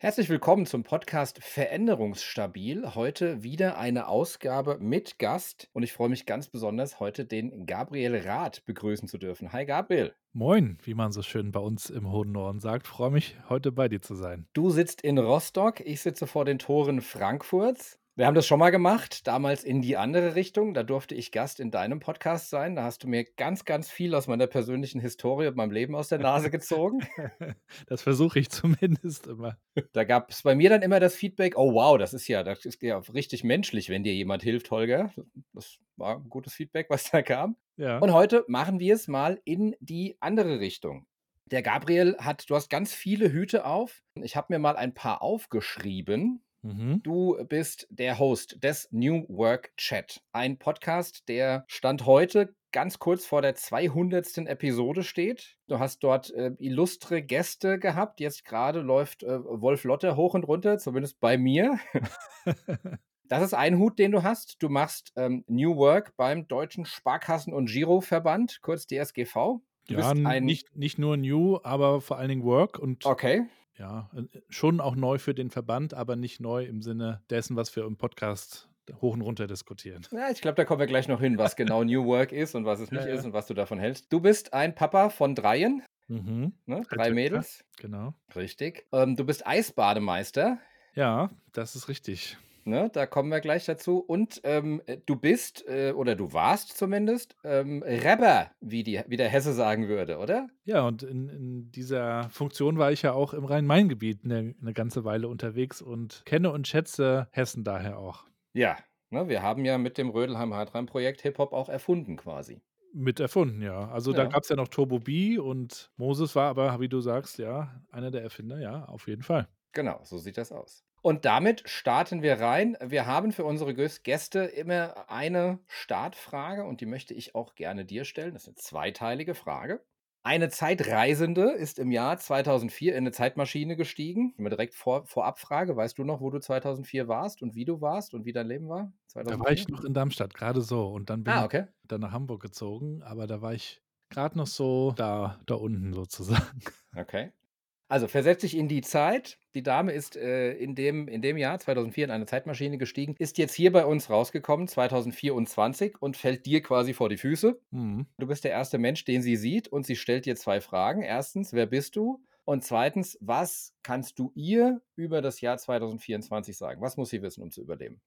Herzlich willkommen zum Podcast Veränderungsstabil. Heute wieder eine Ausgabe mit Gast und ich freue mich ganz besonders, heute den Gabriel Rath begrüßen zu dürfen. Hi Gabriel. Moin, wie man so schön bei uns im hohen Norden sagt. Freue mich, heute bei dir zu sein. Du sitzt in Rostock, ich sitze vor den Toren Frankfurts. Wir haben das schon mal gemacht, damals in die andere Richtung. Da durfte ich Gast in deinem Podcast sein. Da hast du mir ganz, ganz viel aus meiner persönlichen Historie und meinem Leben aus der Nase gezogen. Das versuche ich zumindest immer. Da gab es bei mir dann immer das Feedback: „Oh wow, das ist ja das ist ja richtig menschlich, wenn dir jemand hilft, Holger.“ Das war 'n gutes Feedback, was da kam. Ja. Und heute machen wir es mal in die andere Richtung. Der Gabriel hat du hast ganz viele Hüte auf. Ich habe mir mal ein paar aufgeschrieben. Mhm. Du bist der Host des New Work Chat, ein Podcast, der Stand heute ganz kurz vor der 200. Episode steht. Du hast dort, äh, illustre Gäste gehabt. Jetzt gerade läuft, äh, Wolf Lotte hoch und runter, zumindest bei mir. Das ist ein Hut, den du hast. Du machst, ähm, New Work beim Deutschen Sparkassen und Giroverband, kurz DSGV. Du Ja, bist ein nicht nicht nur New, aber vor allen Dingen Work und Okay. Ja, äh, schon auch neu für den Verband, aber nicht neu im Sinne dessen, was wir im Podcast hoch und runter diskutieren. Ja, ich glaube, da kommen wir gleich noch hin, was genau New Work ist und was es nicht ja. ist und was du davon hältst. Du bist ein Papa von Dreien, Mhm. ne? 3 3 Töchter, Mädels. genau. Richtig. Ähm, du bist Eisbademeister, Ja, das ist richtig. Ne? Da kommen wir gleich dazu. Und, ähm, äh, du bist, äh, oder du warst zumindest, ähm, Rapper, wie die wie der Hesse sagen würde, oder? Ja, und in in dieser Funktion war ich ja auch im Rhein-Main-Gebiet 'ne 'ne ganze Weile unterwegs und kenne und schätze Hessen daher auch. Ja, ne? Wir haben ja mit dem Rödelheim-Hartreim-Projekt Hip-Hop auch erfunden quasi. Mit erfunden, ja. Also, da Ja. gab's ja noch Turbo B und Moses war aber, wie du sagst, ja, einer der Erfinder, ja, auf jeden Fall. Genau, so sieht das aus. Und damit starten wir rein. Wir haben für unsere Gäste immer eine Startfrage und die möchte ich auch gerne dir stellen. Das ist 'ne zweiteilige Frage. Eine Zeitreisende ist im Jahr 2004 in 'ne Zeitmaschine gestiegen. Mal direkt vor Vorabfrage: Weißt du noch, wo du 2004 warst und wie du warst und wie dein Leben war Da war 2004? ich noch in Darmstadt, grade so. Und dann bin Ah, ich okay. dann nach Hamburg gezogen, aber da war ich grad noch so da da unten sozusagen. Okay. Also, versetz dich in die Zeit. Die Dame ist, äh, in dem in dem Jahr 2004 in eine Zeitmaschine gestiegen, ist jetzt hier bei uns rausgekommen, 2024 und fällt dir quasi vor die Füße. Mhm. Du bist der erste Mensch, den sie sieht und sie stellt dir 2 Fragen. 1. Wer bist du? Und 2. Was kannst du ihr über das Jahr 2024 sagen? Was muss sie wissen, um zu überleben?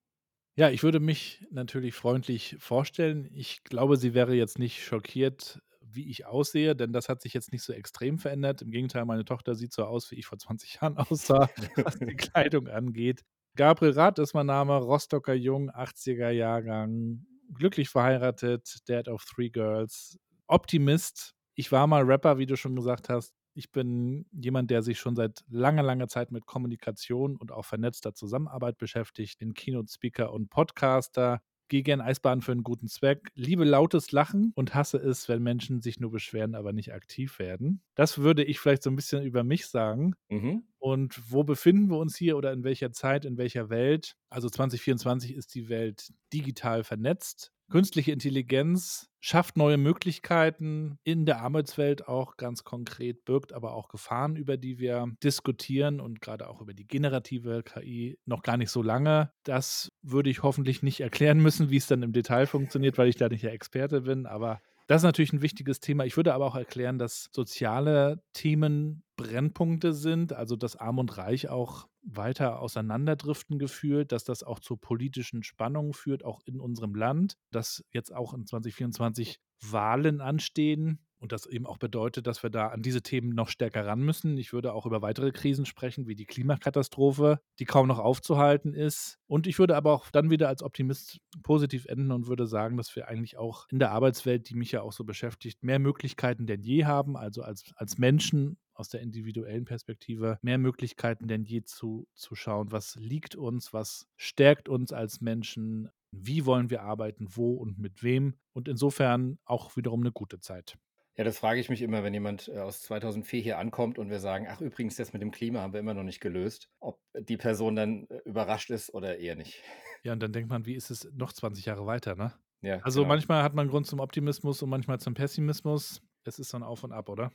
Ja, ich würde mich natürlich freundlich vorstellen. Ich glaube, sie wäre jetzt nicht schockiert, wie ich aussehe, denn das hat sich jetzt nicht so extrem verändert. Im Gegenteil, meine Tochter sieht so aus, wie ich vor 20 Jahren aussah, was die Kleidung angeht. Gabriel Rath ist mein Name, Rostocker Jung, 80er Jahrgang, glücklich verheiratet, Dad of 3 Girls, Optimist. Ich war mal Rapper, wie du schon gesagt hast. Ich bin jemand, der sich schon seit langer, langer Zeit mit Kommunikation und auch vernetzter Zusammenarbeit beschäftigt. Bin Keynote-Speaker und Podcaster, gehe gern Eisbaden für 'n guten Zweck, liebe lautes Lachen und hasse es, wenn Menschen sich nur beschweren, aber nicht aktiv werden. Das würde ich vielleicht so 'n bisschen über mich sagen. Mhm. Und wo befinden wir uns hier oder in welcher Zeit, in welcher Welt? Also, 2024 ist die Welt digital vernetzt. Künstliche Intelligenz schafft neue Möglichkeiten in der Arbeitswelt auch ganz konkret, birgt aber auch Gefahren, über die wir diskutieren und grade auch über die generative KI noch gar nicht so lange. Das würde ich hoffentlich nicht erklären müssen, wie's dann im Detail funktioniert, weil ich da nicht der Experte bin, aber das ist natürlich 'n wichtiges Thema. Ich würde aber auch erklären, dass soziale Themen Brennpunkte sind, also, dass Arm und Reich auch weiter auseinanderdriften gefühlt, dass das auch zu politischen Spannungen führt, auch in unserem Land, dass jetzt auch in 2024 Wahlen anstehen und das eben auch bedeutet, dass wir da an diese Themen noch stärker ran müssen. Ich würde auch über weitere Krisen sprechen, wie die Klimakatastrophe, die kaum noch aufzuhalten ist. Und ich würde aber auch dann wieder als Optimist positiv enden und würde sagen, dass wir eigentlich auch in der Arbeitswelt, die mich ja auch so beschäftigt, mehr Möglichkeiten denn je haben, also, als als Menschen aus der individuellen Perspektive mehr Möglichkeiten denn je zu zu schauen, was liegt uns, was stärkt uns als Menschen, wie wollen wir arbeiten, wo und mit wem und insofern auch wiederum 'ne gute Zeit. Ja, das frage ich mich immer, wenn jemand, äh, aus 2004 hier ankommt und wir sagen: „Ach übrigens, das mit dem Klima haben wir immer noch nicht gelöst“, ob die Person dann, äh, überrascht ist oder eher nicht. Ja, und dann denkt man: „Wie ist es noch 20 Jahre weiter“, ne? Ja, Also, genau. manchmal hat man Grund zum Optimismus und manchmal zum Pessimismus. Es ist so 'n Auf und Ab, oder?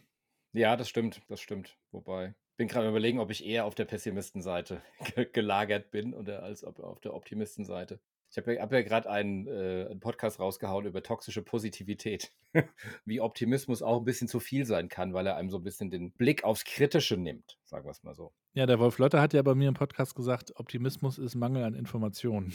Ja, das stimmt, das stimmt. Wobei bin gerade überlegen, ob ich eher auf der Pessimistenseite gelagert bin oder als auf der Optimistenseite. Ich habe ja, hab ja gerade einen, äh, einen, Podcast rausgehauen über toxische Positivität. Wie Optimismus auch ein bisschen zu viel sein kann, weil er einem so ein bisschen den Blick aufs Kritische nimmt, sagen wir es mal so. Ja, der Wolf Lotte hat ja bei mir im Podcast gesagt, Optimismus ist Mangel an Informationen.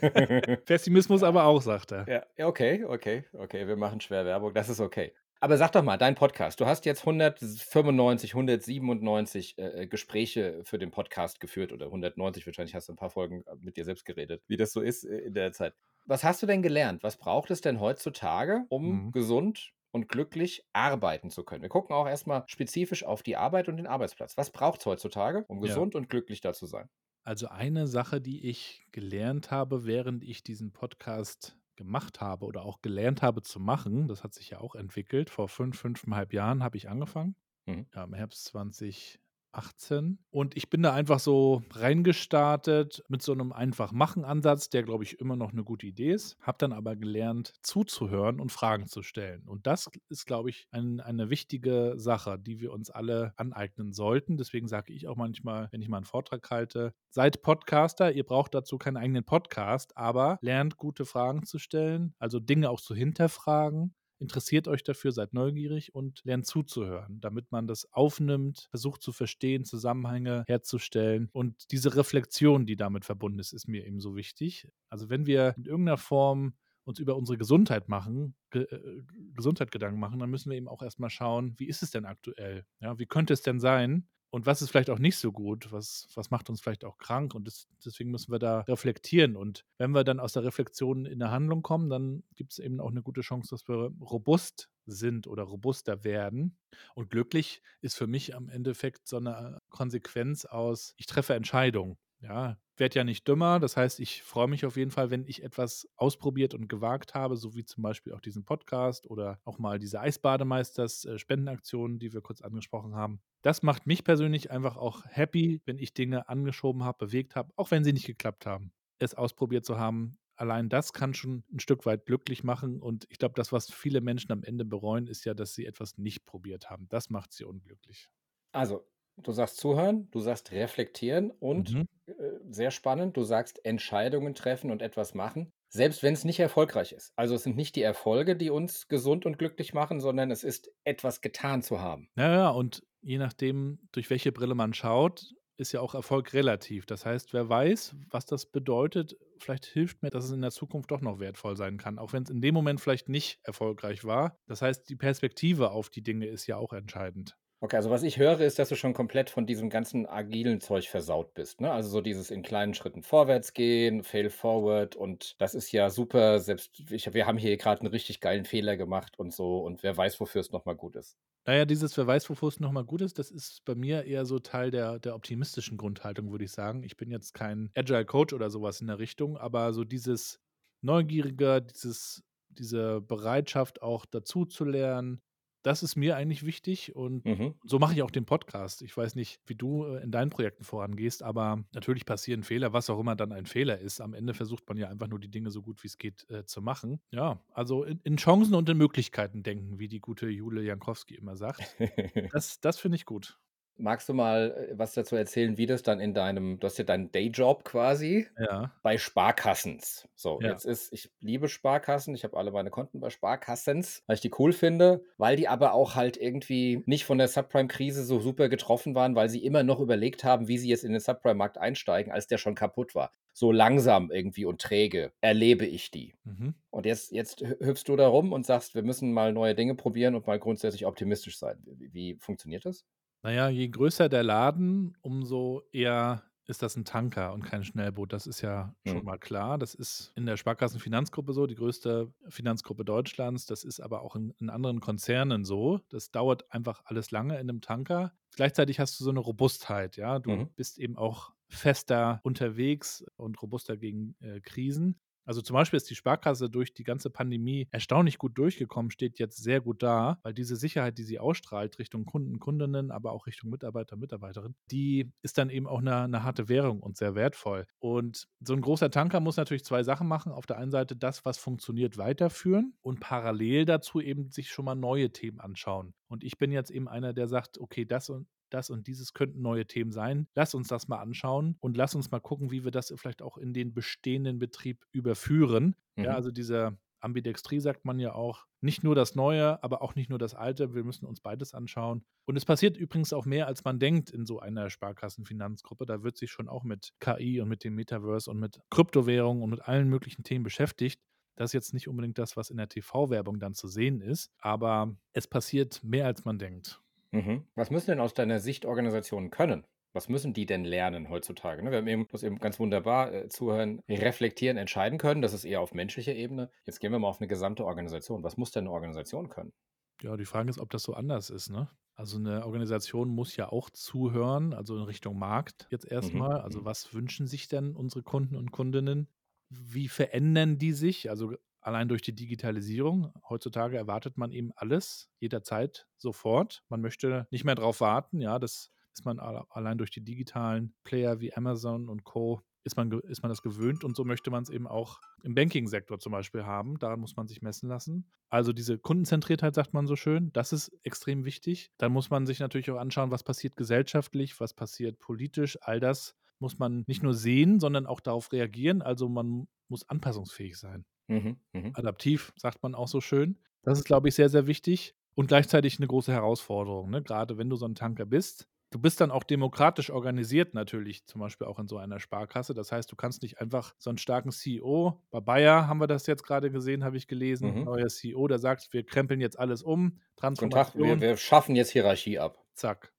Pessimismus aber auch, sagt er. Ja, okay, okay, okay. Wir machen schwer Werbung, das ist okay. Aber sag doch mal, dein Podcast. Du hast jetzt 195, 197 äh, äh, Gespräche für den Podcast geführt oder 190 wahrscheinlich hast du ein paar Folgen äh, mit dir selbst geredet, wie das so ist äh, in der Zeit. Was hast du denn gelernt? Was braucht es denn heutzutage, um mhm. gesund und glücklich arbeiten zu können? Wir gucken auch erstmal spezifisch auf die Arbeit und den Arbeitsplatz. Was braucht es heutzutage, um gesund ja. und glücklich da zu sein? Also eine Sache, die ich gelernt habe, während ich diesen Podcast gemacht habe oder auch gelernt habe zu machen, das hat sich ja auch entwickelt. Vor fünf, fünfeinhalb Jahren habe ich angefangen. Mhm. Ja, im Herbst 20, 18. Und ich bin da einfach so reingestartet mit so einem Einfach-Machen-Ansatz, der, glaube ich, immer noch eine gute Idee ist. Habe dann aber gelernt, zuzuhören und Fragen zu stellen. Und das ist, glaube ich, ein, eine wichtige Sache, die wir uns alle aneignen sollten. Deswegen sage ich auch manchmal, wenn ich mal einen Vortrag halte, seid Podcaster. Ihr braucht dazu keinen eigenen Podcast, aber lernt gute Fragen zu stellen, also Dinge auch zu hinterfragen interessiert euch dafür, seid neugierig und lernt zuzuhören, damit man das aufnimmt, versucht zu verstehen, Zusammenhänge herzustellen. Und diese Reflexion, die damit verbunden ist, ist mir eben so wichtig. Also wenn wir in irgendeiner Form uns über unsere Gesundheit machen, Ge äh, Gesundheit Gedanken machen, dann müssen wir eben auch erstmal schauen, wie ist es denn aktuell? Ja, wie könnte es denn sein? Und was ist vielleicht auch nicht so gut, was, was macht uns vielleicht auch krank? Und das, deswegen müssen wir da reflektieren. Und wenn wir dann aus der Reflexion in eine Handlung kommen, dann gibt es eben auch eine gute Chance, dass wir robust sind oder robuster werden. Und glücklich ist für mich am Endeffekt so eine Konsequenz aus, ich treffe Entscheidungen. Ja, werde ja nicht dümmer. Das heißt, ich freue mich auf jeden Fall, wenn ich etwas ausprobiert und gewagt habe, so wie zum Beispiel auch diesen Podcast oder auch mal diese Eisbademeisters äh, die wir kurz angesprochen haben. Das macht mich persönlich einfach auch happy, wenn ich Dinge angeschoben habe, bewegt habe, auch wenn sie nicht geklappt haben. Es ausprobiert zu haben, allein das kann schon ein Stück weit glücklich machen. Und ich glaube, das, was viele Menschen am Ende bereuen, ist ja, dass sie etwas nicht probiert haben. Das macht sie unglücklich. Also, du sagst zuhören, du sagst reflektieren und mhm. äh, sehr spannend, du sagst Entscheidungen treffen und etwas machen, selbst wenn es nicht erfolgreich ist. Also es sind nicht die Erfolge, die uns gesund und glücklich machen, sondern es ist etwas getan zu haben. Ja, ja, und je nachdem, durch welche Brille man schaut, ist ja auch Erfolg relativ. Das heißt, wer weiß, was das bedeutet, vielleicht hilft mir, dass es in der Zukunft doch noch wertvoll sein kann, auch wenn es in dem Moment vielleicht nicht erfolgreich war. Das heißt, die Perspektive auf die Dinge ist ja auch entscheidend. Okay, also was ich höre, ist, dass du schon komplett von diesem ganzen agilen Zeug versaut bist, ne? Also so dieses in kleinen Schritten vorwärts gehen, fail forward und das ist ja super, selbst ich wir haben hier gerade einen richtig geilen Fehler gemacht und so und wer weiß, wofür es noch mal gut ist. Naja, dieses wer weiß, wofür es noch mal gut ist, das ist bei mir eher so Teil der der optimistischen Grundhaltung, würde ich sagen. Ich bin jetzt kein Agile Coach oder sowas in der Richtung, aber so dieses Neugierige, dieses diese Bereitschaft auch dazu zu lernen, das ist mir eigentlich wichtig und mhm. so mache ich auch den Podcast. Ich weiß nicht, wie du äh, in deinen Projekten vorangehst, aber natürlich passieren Fehler, was auch immer dann ein Fehler ist. Am Ende versucht man ja einfach nur die Dinge so gut wie es geht äh, zu machen. Ja, also in, in, Chancen und in Möglichkeiten denken, wie die gute Jule Jankowski immer sagt. das das finde ich gut. Magst du mal äh, was dazu erzählen, wie das dann in deinem, du hast ja deinen Dayjob quasi Ja. bei Sparkassens. So, Ja. jetzt ist, ich liebe Sparkassen, ich habe alle meine Konten bei Sparkassens, weil ich die cool finde, weil die aber auch halt irgendwie nicht von der Subprime-Krise so super getroffen waren, weil sie immer noch überlegt haben, wie sie jetzt in den Subprime-Markt einsteigen, als der schon kaputt war. So langsam irgendwie und träge erlebe ich die. Mhm. Und jetzt, jetzt hüpfst du da rum und sagst, wir müssen mal neue Dinge probieren und mal grundsätzlich optimistisch sein. Wie, wie funktioniert das? Naja, je größer der Laden, umso eher ist das ein Tanker und kein Schnellboot. Das ist ja schon Mhm. mal klar. Das ist in der Sparkassenfinanzgruppe so, die größte Finanzgruppe Deutschlands. Das ist aber auch in in anderen Konzernen so. Das dauert einfach alles lange in einem Tanker. Gleichzeitig hast du so eine Robustheit, ja. Du Mhm. bist eben auch fester unterwegs und robuster gegen, äh, Krisen. Also zum Beispiel ist die Sparkasse durch die ganze Pandemie erstaunlich gut durchgekommen, steht jetzt sehr gut da, weil diese Sicherheit, die sie ausstrahlt Richtung Kunden, Kundinnen, aber auch Richtung Mitarbeiter, Mitarbeiterin, die ist dann eben auch eine, eine harte Währung und sehr wertvoll. Und so ein großer Tanker muss natürlich zwei Sachen machen. Auf der einen Seite das, was funktioniert, weiterführen und parallel dazu eben sich schon mal neue Themen anschauen. Und ich bin jetzt eben einer, der sagt, okay, das und das und dieses könnten neue Themen sein. Lass uns das mal anschauen und lass uns mal gucken, wie wir das vielleicht auch in den bestehenden Betrieb überführen. Mhm. Ja, also dieser Ambidextrie sagt man ja auch. Nicht nur das Neue, aber auch nicht nur das Alte. Wir müssen uns beides anschauen. Und es passiert übrigens auch mehr, als man denkt in so einer Sparkassenfinanzgruppe. Da wird sich schon auch mit KI und mit dem Metaverse und mit Kryptowährungen und mit allen möglichen Themen beschäftigt. Das ist jetzt nicht unbedingt das, was in der TV-Werbung dann zu sehen ist, aber es passiert mehr, als man denkt. Mhm. Was müssen denn aus deiner Sicht Organisationen können? Was müssen die denn lernen heutzutage? Ne? Wir haben eben, das eben ganz wunderbar äh, zuhören, reflektieren, entscheiden können. Das ist eher auf menschlicher Ebene. Jetzt gehen wir mal auf eine gesamte Organisation. Was muss denn eine Organisation können? Ja, die Frage ist, ob das so anders ist, ne? Also eine Organisation muss ja auch zuhören, also in Richtung Markt jetzt mhm, erstmal. Also mhm. was wünschen sich denn unsere Kunden und Kundinnen? Wie verändern die sich? Also allein durch die Digitalisierung. Heutzutage erwartet man eben alles, jederzeit, sofort. Man möchte nicht mehr darauf warten. Ja, das ist man allein durch die digitalen Player wie Amazon und Co. Ist man, ist man das gewöhnt und so möchte man es eben auch im Banking-Sektor zum Beispiel haben. Daran muss man sich messen lassen. Also diese Kundenzentriertheit, sagt man so schön, das ist extrem wichtig. Dann muss man sich natürlich auch anschauen, was passiert gesellschaftlich, was passiert politisch. All das muss man nicht nur sehen, sondern auch darauf reagieren. Also man muss anpassungsfähig sein. Mhm, mh. Adaptiv, sagt man auch so schön. Das ist, glaube ich, sehr, sehr wichtig und gleichzeitig eine große Herausforderung. Ne? Gerade wenn du so ein Tanker bist, Du bist dann auch demokratisch organisiert natürlich, zum Beispiel auch in so einer Sparkasse. Das heißt, du kannst nicht einfach so einen starken CEO, bei Bayer haben wir das jetzt gerade gesehen, habe ich gelesen, mhm. neuer CEO, der sagt, wir krempeln jetzt alles um, Transformation. Tag, wir, wir schaffen jetzt Hierarchie ab. Zack.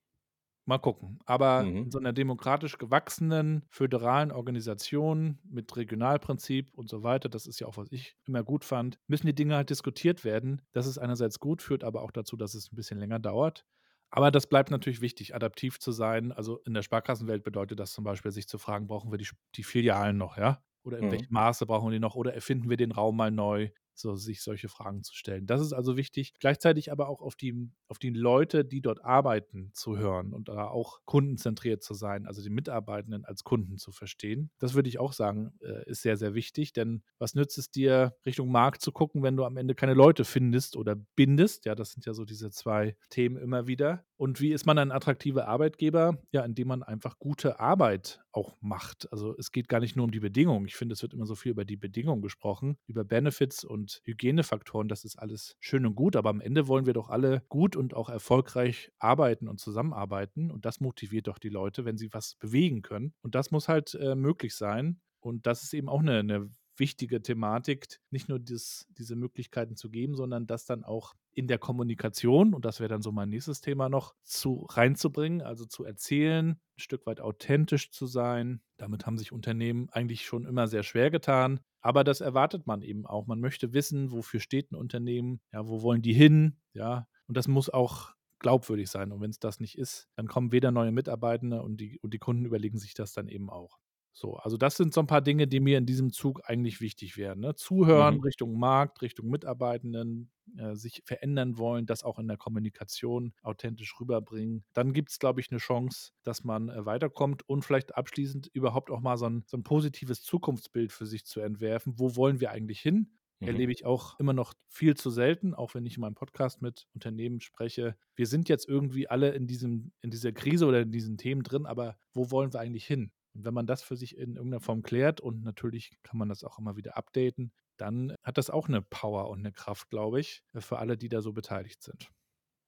Mal gucken. Aber mhm. in so einer demokratisch gewachsenen, föderalen Organisation mit Regionalprinzip und so weiter, das ist ja auch, was ich immer gut fand, müssen die Dinge halt diskutiert werden. Das ist einerseits gut, führt aber auch dazu, dass es ein bisschen länger dauert. Aber das bleibt natürlich wichtig, adaptiv zu sein. Also in der Sparkassenwelt bedeutet das zum Beispiel, sich zu fragen, brauchen wir die, die Filialen noch, ja? Oder in mhm. welchem Maße brauchen wir die noch? Oder erfinden wir den Raum mal neu? So sich solche Fragen zu stellen. Das ist also wichtig. Gleichzeitig aber auch auf die, auf die Leute, die dort arbeiten, zu hören und da auch kundenzentriert zu sein, also die Mitarbeitenden als Kunden zu verstehen. Das würde ich auch sagen, äh, ist sehr, sehr wichtig, denn was nützt es dir, Richtung Markt zu gucken, wenn du am Ende keine Leute findest oder bindest? Ja, das sind ja so diese zwei Themen immer wieder. Und wie ist man ein attraktiver Arbeitgeber? Ja, indem man einfach gute Arbeit auch macht. Also es geht gar nicht nur um die Bedingungen. Ich finde, es wird immer so viel über die Bedingungen gesprochen, über Benefits und Hygienefaktoren. Das ist alles schön und gut, aber am Ende wollen wir doch alle gut und auch erfolgreich arbeiten und zusammenarbeiten. Und das motiviert doch die Leute, wenn sie was bewegen können. Und das muss halt äh, möglich sein. Und das ist eben auch eine, eine wichtige Thematik, nicht nur das, diese Möglichkeiten zu geben, sondern das dann auch in der Kommunikation, und das wäre dann so mein nächstes Thema noch, zu reinzubringen, also zu erzählen, ein Stück weit authentisch zu sein. Damit haben sich Unternehmen eigentlich schon immer sehr schwer getan. Aber das erwartet man eben auch. Man möchte wissen, wofür steht ein Unternehmen, ja, wo wollen die hin, ja. Und das muss auch glaubwürdig sein. Und wenn es das nicht ist, dann kommen weder neue Mitarbeitende und die, und die Kunden überlegen sich das dann eben auch. So, also das sind so ein paar Dinge, die mir in diesem Zug eigentlich wichtig wären. Ne? Zuhören mhm. Richtung Markt, Richtung Mitarbeitenden, äh, sich verändern wollen, das auch in der Kommunikation authentisch rüberbringen. Dann gibt es, glaube ich, eine Chance, dass man äh, weiterkommt und vielleicht abschließend überhaupt auch mal so ein, so ein positives Zukunftsbild für sich zu entwerfen. Wo wollen wir eigentlich hin? Mhm. Erlebe ich auch immer noch viel zu selten, auch wenn ich in meinem Podcast mit Unternehmen spreche. Wir sind jetzt irgendwie alle in, diesem, in dieser Krise oder in diesen Themen drin, aber wo wollen wir eigentlich hin? Und wenn man das für sich in irgendeiner Form klärt und natürlich kann man das auch immer wieder updaten, dann hat das auch eine Power und eine Kraft, glaube ich, für alle, die da so beteiligt sind.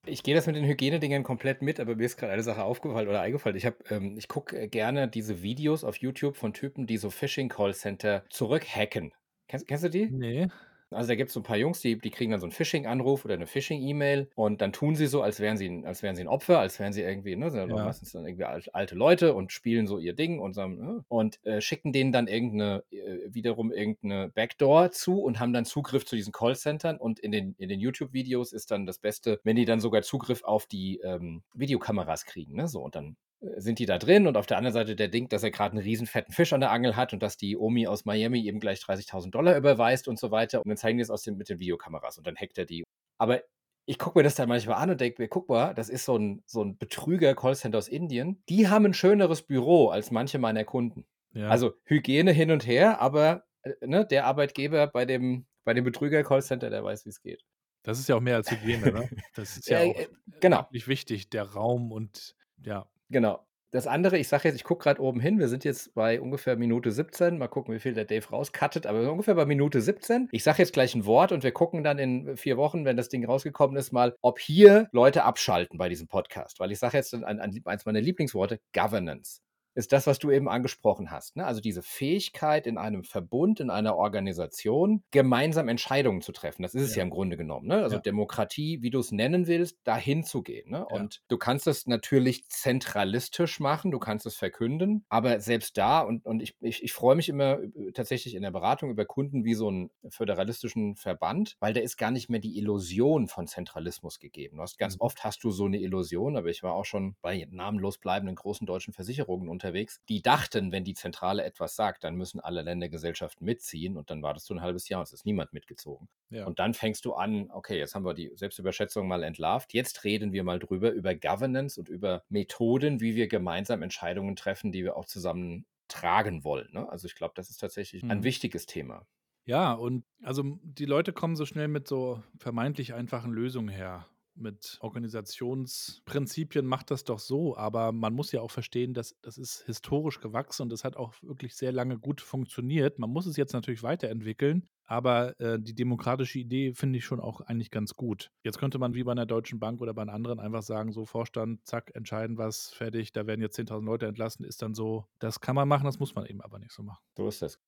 Ich gehe das mit den Hygienedingern komplett mit, aber mir ist gerade eine Sache aufgefallen oder eingefallen. Ich, ähm, ich gucke äh, gerne diese Videos auf YouTube von Typen, die so Phishing-Callcenter zurückhacken. Kennst, kennst du die? Nee. Also da gibt es so ein paar Jungs, die, die kriegen dann so einen Phishing-Anruf oder eine Phishing-E-Mail und dann tun sie so, als wären sie, als wären sie ein Opfer, als wären sie irgendwie, ne, sind ja. meistens dann irgendwie alte Leute und spielen so ihr Ding und, so, ne, und äh, schicken denen dann irgendeine, äh, wiederum irgendeine Backdoor zu und haben dann Zugriff zu diesen Callcentern und in den, in den YouTube-Videos ist dann das Beste, wenn die dann sogar Zugriff auf die ähm, Videokameras kriegen, ne, so und dann sind die da drin und auf der anderen Seite der denkt, dass er gerade einen riesen fetten Fisch an der Angel hat und dass die Omi aus Miami eben gleich 30.000 Dollar überweist und so weiter. Und dann zeigen die es aus den, mit den Videokameras und dann hackt er die. Aber ich gucke mir das dann manchmal an und denke mir, guck mal, das ist so ein, so ein Betrüger-Callcenter aus Indien. Die haben ein schöneres Büro als manche meiner Kunden. Ja. Also Hygiene hin und her, aber äh, ne, der Arbeitgeber bei dem, bei dem Betrüger-Callcenter, der weiß, wie es geht. Das ist ja auch mehr als Hygiene, ne? Das ist ja, ja auch äh, genau. wirklich wichtig, der Raum und Ja. Genau. Das andere, ich sage jetzt, ich gucke gerade oben hin, wir sind jetzt bei ungefähr Minute 17. Mal gucken, wie viel der Dave rauscuttet, aber ungefähr bei Minute 17. Ich sage jetzt gleich ein Wort und wir gucken dann in vier Wochen, wenn das Ding rausgekommen ist, mal, ob hier Leute abschalten bei diesem Podcast. Weil ich sage jetzt an, an, eins meiner Lieblingsworte, Governance ist das, was du eben angesprochen hast. Ne? Also diese Fähigkeit in einem Verbund, in einer Organisation, gemeinsam Entscheidungen zu treffen. Das ist es ja, ja im Grunde genommen. Ne? Also ja. Demokratie, wie du es nennen willst, dahin zu gehen. Ne? Und du kannst es natürlich zentralistisch machen, du kannst es verkünden, aber selbst da, und, und ich, ich, ich freue mich immer tatsächlich in der Beratung über Kunden wie so einen föderalistischen Verband, weil da ist gar nicht mehr die Illusion von Zentralismus gegeben. Du hast, ganz mhm. oft hast du so eine Illusion, aber ich war auch schon bei namenlos bleibenden großen deutschen Versicherungen unter unterwegs, die dachten, wenn die Zentrale etwas sagt, dann müssen alle Ländergesellschaften mitziehen und dann wartest du ein halbes Jahr und es ist niemand mitgezogen. Ja. Und dann fängst du an, okay, jetzt haben wir die Selbstüberschätzung mal entlarvt, jetzt reden wir mal drüber, über Governance und über Methoden, wie wir gemeinsam Entscheidungen treffen, die wir auch zusammen tragen wollen. Ne? Also ich glaube, das ist tatsächlich mhm. ein wichtiges Thema. Ja, und also die Leute kommen so schnell mit so vermeintlich einfachen Lösungen her mit Organisationsprinzipien macht das doch so, aber man muss ja auch verstehen, dass das ist historisch gewachsen und das hat auch wirklich sehr lange gut funktioniert. Man muss es jetzt natürlich weiterentwickeln, aber äh, die demokratische Idee finde ich schon auch eigentlich ganz gut. Jetzt könnte man wie bei einer Deutschen Bank oder bei einer anderen einfach sagen, so Vorstand, zack, entscheiden was, fertig, da werden jetzt 10.000 Leute entlassen, ist dann so, das kann man machen, das muss man eben aber nicht so machen. So ist das.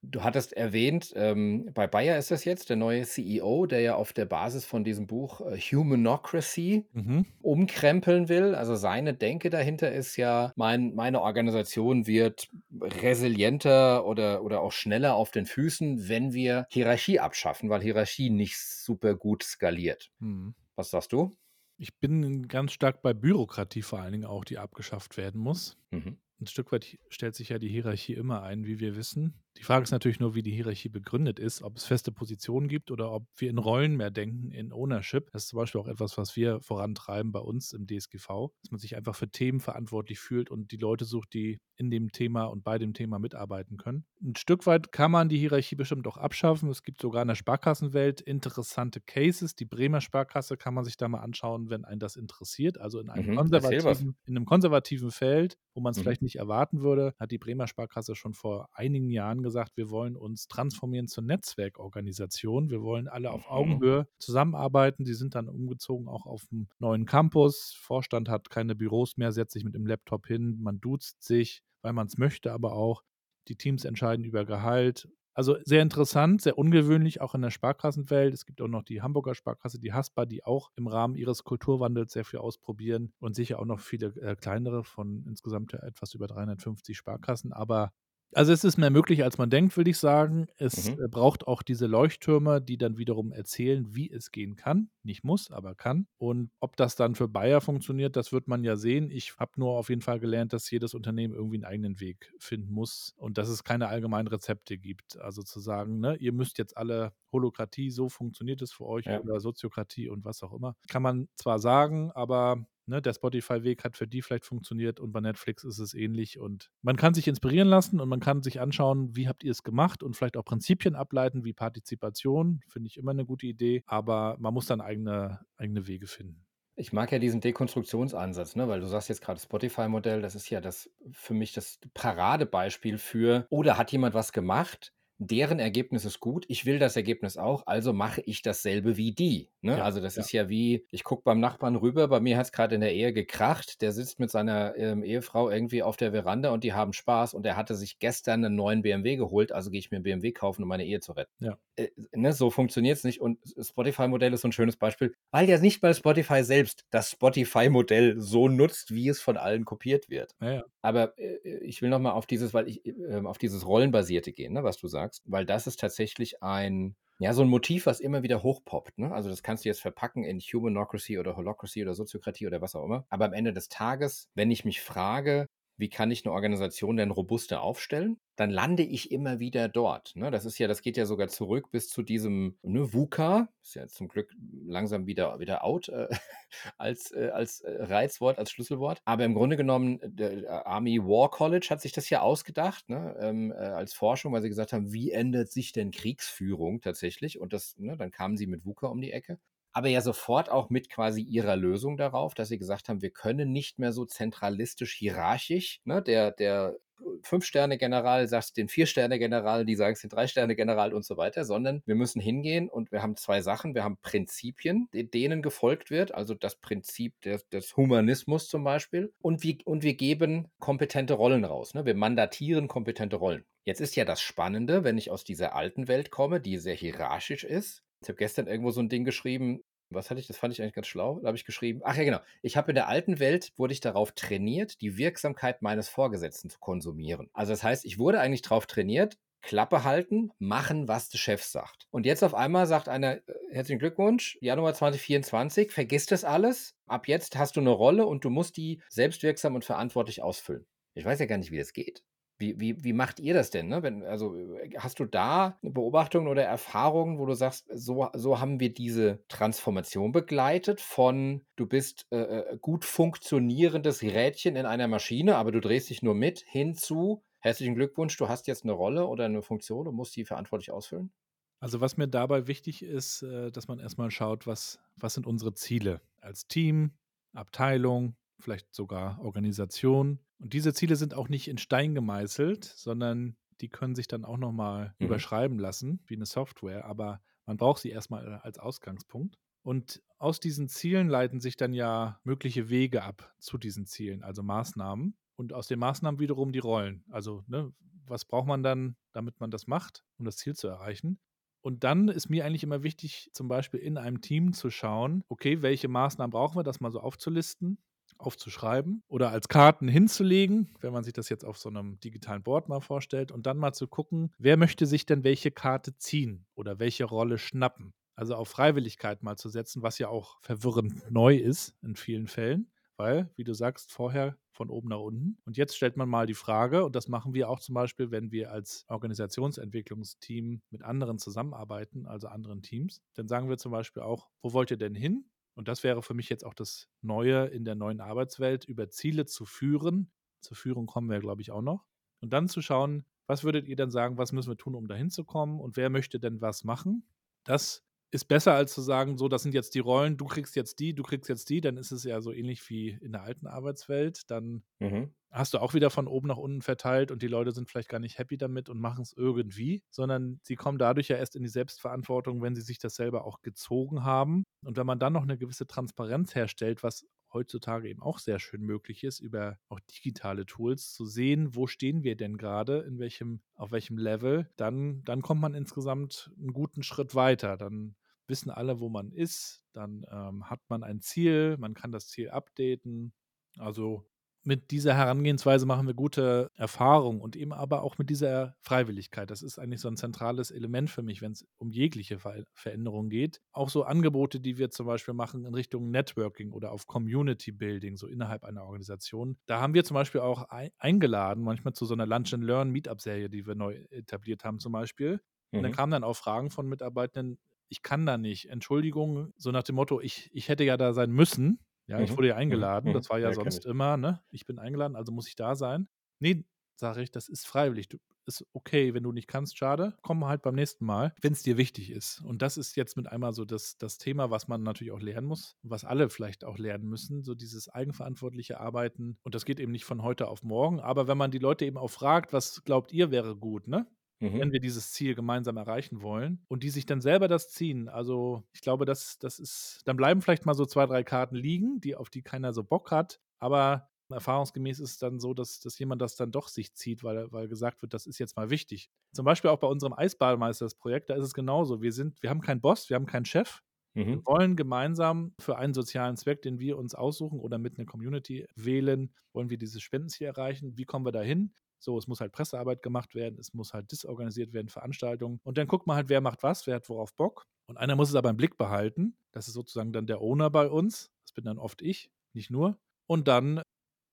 Du hattest erwähnt, ähm, bei Bayer ist das jetzt der neue CEO, der ja auf der Basis von diesem Buch äh, Humanocracy Mhm. umkrempeln will. Also seine Denke dahinter ist ja, mein, meine Organisation wird resilienter oder, oder auch schneller auf den Füßen, wenn wir Hierarchie abschaffen, weil Hierarchie nicht super gut skaliert. Mhm. Was sagst du? Ich bin ganz stark bei Bürokratie vor allen Dingen auch, die abgeschafft werden muss. Mhm. Ein Stück weit stellt sich ja die Hierarchie immer ein, wie wir wissen. Die Frage ist natürlich nur, wie die Hierarchie begründet ist, ob es feste Positionen gibt oder ob wir in Rollen mehr denken, in Ownership. Das ist zum Beispiel auch etwas, was wir vorantreiben bei uns im DSGV, dass man sich einfach für Themen verantwortlich fühlt und die Leute sucht, die in dem Thema und bei dem Thema mitarbeiten können. Ein Stück weit kann man die Hierarchie bestimmt auch abschaffen. Es gibt sogar in der Sparkassenwelt interessante Cases. Die Bremer Sparkasse kann man sich da mal anschauen, wenn einen das interessiert. Also in einem, mhm, konservativen, in einem konservativen Feld, wo man es mhm. vielleicht nicht erwarten würde, hat die Bremer Sparkasse schon vor einigen Jahren gesagt, wir wollen uns transformieren zur Netzwerkorganisation. Wir wollen alle auf mhm. Augenhöhe zusammenarbeiten. Sie sind dann umgezogen auch auf einen neuen Campus. Vorstand hat keine Büros mehr, setzt sich mit dem Laptop hin, man duzt sich, weil man es möchte, aber auch die Teams entscheiden über Gehalt. Also sehr interessant, sehr ungewöhnlich, auch in der Sparkassenwelt. Es gibt auch noch die Hamburger Sparkasse, die Haspa, die auch im Rahmen ihres Kulturwandels sehr viel ausprobieren und sicher auch noch viele äh, kleinere von insgesamt etwas über 350 Sparkassen. Aber also es ist mehr möglich, als man denkt, würde ich sagen. Es Mhm. Äh, braucht auch diese Leuchttürme, die dann wiederum erzählen, wie es gehen kann. Nicht muss, aber kann. Und ob das dann für Bayer funktioniert, das wird man ja sehen. Ich habe nur auf jeden Fall gelernt, dass jedes Unternehmen irgendwie einen eigenen Weg finden muss und dass es keine allgemeinen Rezepte gibt. Also zu sagen, ne, ihr müsst jetzt alle Holokratie, so funktioniert es für euch Ja. oder Soziokratie und was auch immer. Kann man zwar sagen, aber Ne, der Spotify-Weg hat für die vielleicht funktioniert und bei Netflix ist es ähnlich. Und man kann sich inspirieren lassen und man kann sich anschauen, wie habt ihr es gemacht und vielleicht auch Prinzipien ableiten, wie Partizipation. Finde ich immer eine gute Idee. Aber man muss dann eigene, eigene Wege finden. Ich mag ja diesen Dekonstruktionsansatz, ne, weil du sagst jetzt gerade Spotify-Modell, das ist ja das für mich das Paradebeispiel für, oder hat jemand was gemacht, deren Ergebnis ist gut, ich will das Ergebnis auch, also mache ich dasselbe wie die. Ne? Ja, also das ja. ist ja wie, ich gucke beim Nachbarn rüber, bei mir hat es gerade in der Ehe gekracht, der sitzt mit seiner ähm, Ehefrau irgendwie auf der Veranda und die haben Spaß und er hatte sich gestern einen neuen BMW geholt, also gehe ich mir einen BMW kaufen, um meine Ehe zu retten. Ja. Äh, ne, so funktioniert es nicht und Spotify-Modell ist so ein schönes Beispiel, weil ja nicht bei Spotify selbst das Spotify-Modell so nutzt, wie es von allen kopiert wird. Aber äh, ich will nochmal auf dieses, weil ich äh, auf dieses Rollenbasierte gehen, ne, was du sagst sagst, weil das ist tatsächlich ein, ja, so ein Motiv, was immer wieder hochpoppt. Ne? Also das kannst du jetzt verpacken in Humanocracy oder Holocracy oder Soziokratie oder was auch immer. Aber am Ende des Tages, wenn ich mich frage, wie kann ich eine Organisation denn robuster aufstellen? Dann lande ich immer wieder dort. Ne? Das ist ja, das geht ja sogar zurück bis zu diesem ne, VUCA, ist ja zum Glück langsam wieder, wieder out äh, als, äh, als äh, Reizwort, als Schlüsselwort. Aber im Grunde genommen, der äh, Army War College hat sich das ja ausgedacht, ne? ähm, äh, als Forschung, weil sie gesagt haben, wie ändert sich denn Kriegsführung tatsächlich? Und das, ne, dann kamen sie mit VUCA um die Ecke. Aber ja sofort auch mit quasi ihrer Lösung darauf, dass sie gesagt haben, wir können nicht mehr so zentralistisch hierarchisch, ne, der, der Fünf-Sterne-General sagt den Vier-Sterne-General, die sagen es den Drei-Sterne-General und so weiter, sondern wir müssen hingehen und wir haben zwei Sachen. Wir haben Prinzipien, denen gefolgt wird, also das Prinzip des, des Humanismus zum Beispiel, und wir, und wir geben kompetente Rollen raus. Ne? Wir mandatieren kompetente Rollen. Jetzt ist ja das Spannende, wenn ich aus dieser alten Welt komme, die sehr hierarchisch ist, ich habe gestern irgendwo so ein Ding geschrieben, was hatte ich? Das fand ich eigentlich ganz schlau. Da habe ich geschrieben, ach ja, genau. Ich habe in der alten Welt, wurde ich darauf trainiert, die Wirksamkeit meines Vorgesetzten zu konsumieren. Also das heißt, ich wurde eigentlich darauf trainiert, Klappe halten, machen, was der Chef sagt. Und jetzt auf einmal sagt einer, äh, herzlichen Glückwunsch, Januar 2024, vergiss das alles. Ab jetzt hast du eine Rolle und du musst die selbstwirksam und verantwortlich ausfüllen. Ich weiß ja gar nicht, wie das geht. Wie, wie, wie macht ihr das denn? Ne? Wenn, also hast du da Beobachtungen oder Erfahrungen, wo du sagst, so, so haben wir diese Transformation begleitet von du bist äh, äh, gut funktionierendes Rädchen in einer Maschine, aber du drehst dich nur mit, hin zu herzlichen Glückwunsch, du hast jetzt eine Rolle oder eine Funktion und musst die verantwortlich ausfüllen? Also was mir dabei wichtig ist, äh, dass man erstmal schaut, was, was sind unsere Ziele als Team, Abteilung, vielleicht sogar Organisation. Und diese Ziele sind auch nicht in Stein gemeißelt, sondern die können sich dann auch nochmal mhm. überschreiben lassen, wie eine Software, aber man braucht sie erstmal äh, als Ausgangspunkt. Und aus diesen Zielen leiten sich dann ja mögliche Wege ab zu diesen Zielen, also Maßnahmen. Und aus den Maßnahmen wiederum die Rollen. Also, ne, was braucht man dann, damit man das macht, um das Ziel zu erreichen? Und dann ist mir eigentlich immer wichtig, zum Beispiel in einem Team zu schauen, okay, welche Maßnahmen brauchen wir, das mal so aufzulisten aufzuschreiben oder als Karten hinzulegen, wenn man sich das jetzt auf so einem digitalen Board mal vorstellt, und dann mal zu gucken, wer möchte sich denn welche Karte ziehen oder welche Rolle schnappen. Also auf Freiwilligkeit mal zu setzen, was ja auch verwirrend neu ist in vielen Fällen, weil, wie du sagst, vorher von oben nach unten. Und jetzt stellt man mal die Frage, und das machen wir auch zum Beispiel, wenn wir als Organisationsentwicklungsteam mit anderen zusammenarbeiten, also anderen Teams, dann sagen wir zum Beispiel auch, wo wollt ihr denn hin? Und das wäre für mich jetzt auch das Neue in der neuen Arbeitswelt, über Ziele zu führen. Zur Führung kommen wir, glaube ich, auch noch. Und dann zu schauen, was würdet ihr denn sagen, was müssen wir tun, um dahin zu kommen und wer möchte denn was machen? Das ist besser als zu sagen, so, das sind jetzt die Rollen, du kriegst jetzt die, du kriegst jetzt die, dann ist es ja so ähnlich wie in der alten Arbeitswelt. Dann mhm. hast du auch wieder von oben nach unten verteilt und die Leute sind vielleicht gar nicht happy damit und machen es irgendwie, sondern sie kommen dadurch ja erst in die Selbstverantwortung, wenn sie sich das selber auch gezogen haben. Und wenn man dann noch eine gewisse Transparenz herstellt, was heutzutage eben auch sehr schön möglich ist, über auch digitale Tools zu sehen, wo stehen wir denn gerade, in welchem, auf welchem Level, dann, dann kommt man insgesamt einen guten Schritt weiter. Dann wissen alle, wo man ist, dann ähm, hat man ein Ziel, man kann das Ziel updaten. Also mit dieser Herangehensweise machen wir gute Erfahrungen und eben aber auch mit dieser Freiwilligkeit. Das ist eigentlich so ein zentrales Element für mich, wenn es um jegliche Ver Veränderung geht. Auch so Angebote, die wir zum Beispiel machen in Richtung Networking oder auf Community Building, so innerhalb einer Organisation. Da haben wir zum Beispiel auch eingeladen, manchmal zu so einer Lunch and Learn Meetup-Serie, die wir neu etabliert haben zum Beispiel. Und mhm. kamen dann auch Fragen von Mitarbeitenden, ich kann da nicht. Entschuldigung, so nach dem Motto, ich, ich hätte ja da sein müssen. Ja, ich mhm. wurde ja mhm. eingeladen. Das war ja, ja sonst immer, ne? Ich bin eingeladen, also muss ich da sein. Nee, sage ich, das ist freiwillig. Du, ist okay, wenn du nicht kannst, schade. Komm halt beim nächsten Mal, wenn es dir wichtig ist. Und das ist jetzt mit einmal so das, das Thema, was man natürlich auch lernen muss, was alle vielleicht auch lernen müssen, so dieses eigenverantwortliche Arbeiten. Und das geht eben nicht von heute auf morgen. Aber wenn man die Leute eben auch fragt, was glaubt ihr wäre gut, ne? Mhm. wenn wir dieses Ziel gemeinsam erreichen wollen und die sich dann selber das ziehen. Also ich glaube, das, das ist, dann bleiben vielleicht mal so zwei, drei Karten liegen, die, auf die keiner so Bock hat, aber erfahrungsgemäß ist es dann so, dass, dass jemand das dann doch sich zieht, weil, weil gesagt wird, das ist jetzt mal wichtig. Zum Beispiel auch bei unserem Eisbademeisters-Projekt, da ist es genauso. Wir, sind, wir haben keinen Boss, wir haben keinen Chef. Mhm. Wir wollen gemeinsam für einen sozialen Zweck, den wir uns aussuchen oder mit einer Community wählen, wollen wir dieses Spendenziel erreichen. Wie kommen wir dahin? So, es muss halt Pressearbeit gemacht werden, es muss halt disorganisiert werden, Veranstaltungen. Und dann guckt man halt, wer macht was, wer hat worauf Bock. Und einer muss es aber im Blick behalten. Das ist sozusagen dann der Owner bei uns. Das bin dann oft ich, nicht nur. Und dann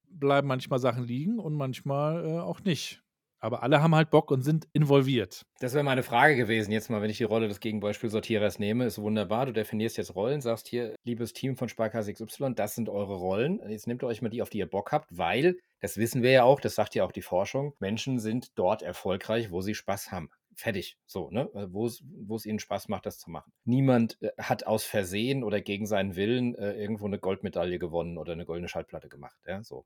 bleiben manchmal Sachen liegen und manchmal äh, auch nicht. Aber alle haben halt Bock und sind involviert. Das wäre meine Frage gewesen, jetzt mal, wenn ich die Rolle des Gegenbeispielsortierers nehme, ist wunderbar. Du definierst jetzt Rollen, sagst hier, liebes Team von Sparkasse XY, das sind eure Rollen. Jetzt nehmt ihr euch mal die, auf die ihr Bock habt, weil, das wissen wir ja auch, das sagt ja auch die Forschung, Menschen sind dort erfolgreich, wo sie Spaß haben. fertig, so, ne? Äh, wo es, ihnen Spaß macht, das zu machen. Niemand äh, hat aus Versehen oder gegen seinen Willen äh, irgendwo eine Goldmedaille gewonnen oder eine goldene Schallplatte gemacht, ja, so.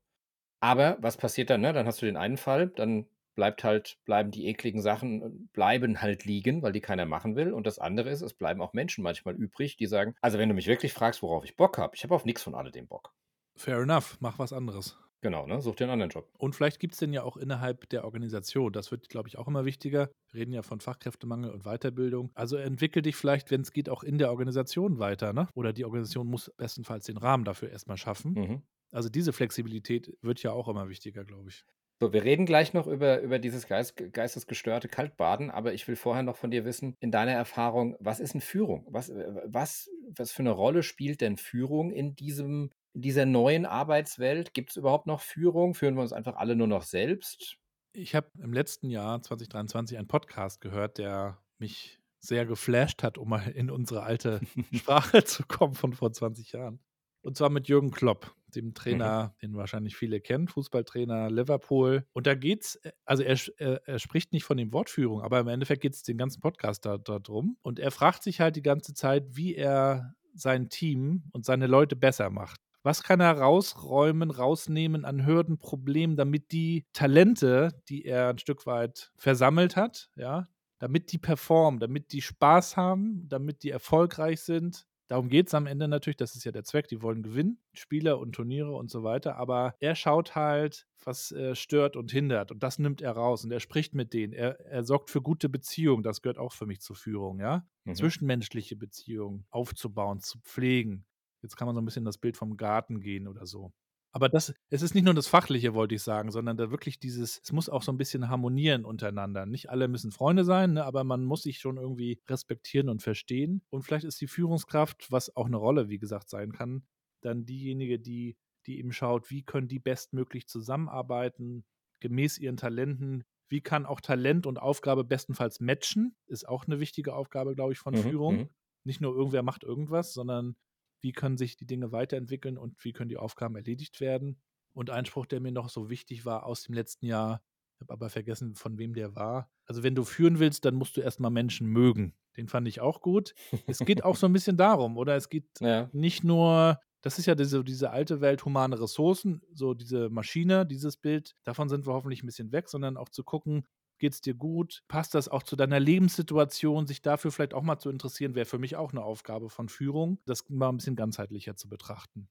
Aber was passiert dann, ne? Dann hast du den einen Fall, dann bleibt halt, bleiben die ekligen Sachen, äh, bleiben halt liegen, weil die keiner machen will. Und das andere ist, es bleiben auch Menschen manchmal übrig, die sagen, also wenn du mich wirklich fragst, worauf ich Bock habe, ich habe auf nichts von alledem Bock. Fair enough, mach was anderes. Genau, ne? Such dir einen anderen Job. Und vielleicht gibt es den ja auch innerhalb der Organisation. Das wird, glaube ich, auch immer wichtiger. Wir reden ja von Fachkräftemangel und Weiterbildung. Also entwickel dich vielleicht, wenn es geht, auch in der Organisation weiter, ne? Oder die Organisation muss bestenfalls den Rahmen dafür erstmal schaffen. Mhm. Also diese Flexibilität wird ja auch immer wichtiger, glaube ich. So, wir reden gleich noch über, über dieses Geist, geistesgestörte Kaltbaden, aber ich will vorher noch von dir wissen, in deiner Erfahrung, was ist denn Führung? Was, was, was für eine Rolle spielt denn Führung in diesem in dieser neuen Arbeitswelt? Gibt es überhaupt noch Führung? Führen wir uns einfach alle nur noch selbst? Ich habe im letzten Jahr 2023 einen Podcast gehört, der mich sehr geflasht hat, um mal in unsere alte Sprache zu kommen von vor 20 Jahren. Und zwar mit Jürgen Klopp, dem mhm. Trainer, mhm. den wahrscheinlich viele kennen, Fußballtrainer Liverpool. Und da geht's, äh, also er, er, er spricht nicht von dem Wortführung, aber im Endeffekt geht es den ganzen Podcast da, da drum. Und er fragt sich halt die ganze Zeit, wie er sein Team und seine Leute besser macht. Was kann er rausräumen, rausnehmen an Hürden, Problemen, damit die Talente, die er ein Stück weit versammelt hat, ja, damit die performen, damit die Spaß haben, damit die erfolgreich sind. Darum geht es am Ende natürlich, das ist ja der Zweck, die wollen gewinnen, Spieler und Turniere und so weiter. Aber er schaut halt, was äh, stört und hindert und das nimmt er raus und er spricht mit denen. Er, er sorgt für gute Beziehungen, das gehört auch für mich zur Führung, ja. Mhm. Zwischenmenschliche Beziehungen aufzubauen, zu pflegen. Jetzt kann man so ein bisschen das Bild vom Garten gehen oder so. Aber das, es ist nicht nur das Fachliche, wollte ich sagen, sondern da wirklich dieses, es muss auch so ein bisschen harmonieren untereinander. Nicht alle müssen Freunde sein, ne, aber man muss sich schon irgendwie respektieren und verstehen. Und vielleicht ist die Führungskraft, was auch eine Rolle, wie gesagt, sein kann, dann diejenige, die, die eben schaut, wie können die bestmöglich zusammenarbeiten, gemäß ihren Talenten. Wie kann auch Talent und Aufgabe bestenfalls matchen? Ist auch eine wichtige Aufgabe, glaube ich, von mhm, Führung. Mhm. Nicht nur irgendwer macht irgendwas, sondern wie können sich die Dinge weiterentwickeln und wie können die Aufgaben erledigt werden. Und ein Spruch, der mir noch so wichtig war aus dem letzten Jahr, ich habe aber vergessen, von wem der war. Also wenn du führen willst, dann musst du erstmal Menschen mögen. Den fand ich auch gut. Es geht auch so ein bisschen darum, oder? Es geht ja. nicht nur, das ist ja diese, diese alte Welt, humane Ressourcen, so diese Maschine, dieses Bild, davon sind wir hoffentlich ein bisschen weg, sondern auch zu gucken, Geht es dir gut? Passt das auch zu deiner Lebenssituation? Sich dafür vielleicht auch mal zu interessieren, wäre für mich auch eine Aufgabe von Führung, das mal ein bisschen ganzheitlicher zu betrachten.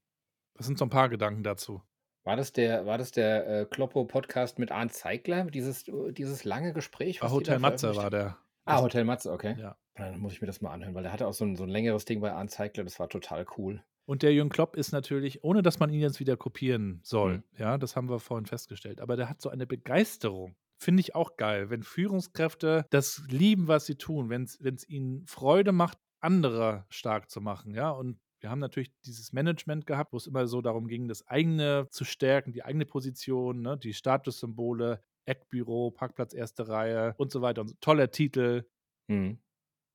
Das sind so ein paar Gedanken dazu. War das der, war das der äh, Kloppo-Podcast mit Arndt Zeigler? Dieses, äh, dieses lange Gespräch? Was Hotel Matze war der. Ah, Hotel Matze, okay. Ja. Dann muss ich mir das mal anhören, weil der hatte auch so ein, so ein längeres Ding bei Arndt Zeigler, das war total cool. Und der Jürgen Klopp ist natürlich, ohne dass man ihn jetzt wieder kopieren soll, mhm. ja, das haben wir vorhin festgestellt, aber der hat so eine Begeisterung Finde ich auch geil, wenn Führungskräfte das lieben, was sie tun, wenn es ihnen Freude macht, andere stark zu machen, ja, und wir haben natürlich dieses Management gehabt, wo es immer so darum ging, das eigene zu stärken, die eigene Position, ne, die Statussymbole, Eckbüro, Parkplatz erste Reihe und so weiter. Und so. Toller Titel. Mhm.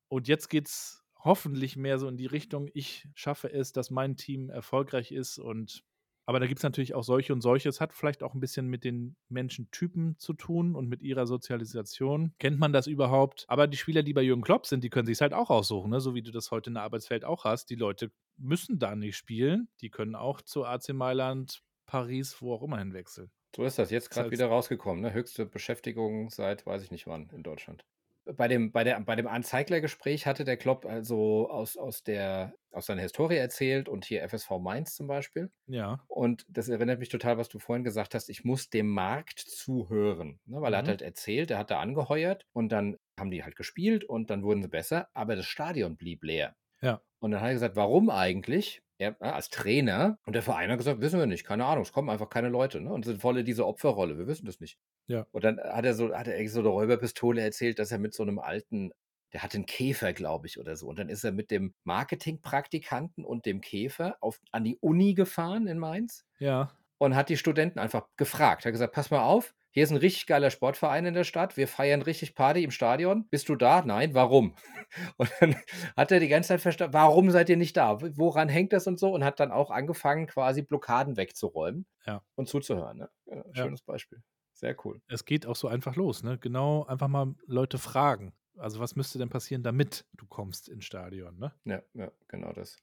Und jetzt geht es hoffentlich mehr so in die Richtung, ich schaffe es, dass mein Team erfolgreich ist und aber da gibt es natürlich auch solche und solche. Es hat vielleicht auch ein bisschen mit den Menschentypen zu tun und mit ihrer Sozialisation. Kennt man das überhaupt? Aber die Spieler, die bei Jürgen Klopp sind, die können sich halt auch aussuchen, ne? so wie du das heute in der Arbeitswelt auch hast. Die Leute müssen da nicht spielen. Die können auch zu AC Mailand, Paris, wo auch immer hinwechseln. So ist das jetzt gerade wieder rausgekommen. Ne? Höchste Beschäftigung seit weiß ich nicht wann in Deutschland bei dem, bei der, bei dem Anzeigler-Gespräch hatte der Klopp also aus, aus, der, aus seiner Historie erzählt und hier FSV Mainz zum Beispiel. Ja. Und das erinnert mich total, was du vorhin gesagt hast. Ich muss dem Markt zuhören. Ne? Weil mhm. er hat mhm. halt erzählt, er hat da angeheuert und dann haben die halt gespielt und dann wurden sie besser, aber das Stadion blieb leer. Ja. Und dann hat er gesagt, warum eigentlich? Er, ne, als Trainer und der Verein hat gesagt, wissen wir nicht, keine Ahnung, es kommen einfach keine Leute ne? und sind voll in diese Opferrolle, wir wissen das nicht. Ja. Und dann hat er so, hat er so eine Räuberpistole erzählt, dass er mit so einem alten, der hat einen Käfer, glaube ich, oder so. Und dann ist er mit dem Marketingpraktikanten und dem Käfer auf, an die Uni gefahren in Mainz. Ja. Und hat die Studenten einfach gefragt. Er hat gesagt, pass mal auf, hier ist ein richtig geiler Sportverein in der Stadt. Wir feiern richtig Party im Stadion. Bist du da? Nein. Warum? Und dann hat er die ganze Zeit verstanden, warum seid ihr nicht da? Woran hängt das und so? Und hat dann auch angefangen, quasi Blockaden wegzuräumen ja. und zuzuhören. Ne? Ja, schönes ja. Beispiel. Sehr cool. Es geht auch so einfach los, ne? Genau, einfach mal Leute fragen. Also, was müsste denn passieren, damit du kommst ins Stadion, ne? Ja, ja, genau das.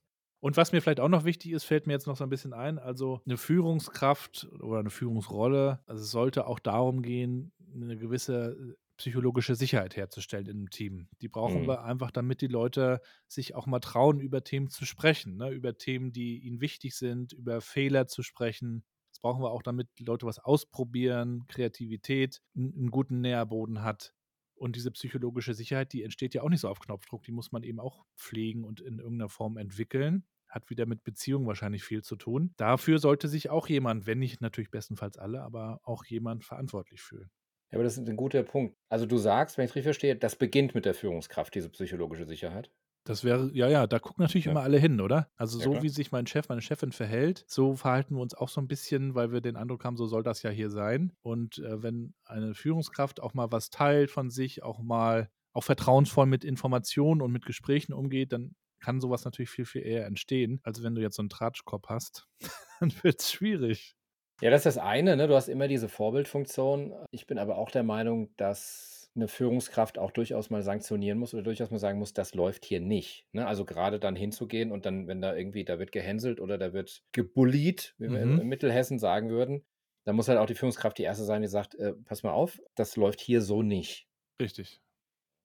Und was mir vielleicht auch noch wichtig ist, fällt mir jetzt noch so ein bisschen ein, also eine Führungskraft oder eine Führungsrolle, also es sollte auch darum gehen, eine gewisse äh, psychologische Sicherheit herzustellen im Team. Die brauchen Mhm. wir einfach, damit die Leute sich auch mal trauen, über Themen zu sprechen, ne? über Themen, die ihnen wichtig sind, über Fehler zu sprechen. Das brauchen wir auch, damit die Leute was ausprobieren, Kreativität, einen guten Nährboden hat. Und diese psychologische Sicherheit, die entsteht ja auch nicht so auf Knopfdruck, die muss man eben auch pflegen und in irgendeiner Form entwickeln. Hat wieder mit Beziehungen wahrscheinlich viel zu tun. Dafür sollte sich auch jemand, wenn nicht natürlich bestenfalls alle, aber auch jemand verantwortlich fühlen. Ja, aber das ist ein guter Punkt. Also, du sagst, wenn ich's richtig verstehe, das beginnt mit der Führungskraft, diese psychologische Sicherheit? Das wäre, ja, ja, da gucken natürlich Ja. immer alle hin, oder? Also Ja, so klar. wie sich mein Chef, meine Chefin verhält, so verhalten wir uns auch so ein bisschen, weil wir den Eindruck haben, so soll das ja hier sein. Und äh, wenn eine Führungskraft auch mal was teilt von sich, auch mal auch vertrauensvoll mit Informationen und mit Gesprächen umgeht, dann kann sowas natürlich viel, viel eher entstehen, als wenn du jetzt so einen Tratschkopf hast. dann wird es schwierig. Ja, das ist das eine, ne? Du hast immer diese Vorbildfunktion. Ich bin aber auch der Meinung, dass eine Führungskraft auch durchaus mal sanktionieren muss oder durchaus mal sagen muss: „Das läuft hier nicht“, ne? Also, gerade dann hinzugehen und dann, wenn da irgendwie da wird gehänselt oder da wird gebullied, wie wir in Mhm. in Mittelhessen sagen würden, dann muss halt auch die Führungskraft die Erste sein, die sagt: „Äh, pass mal auf, das läuft hier so nicht.“ Richtig.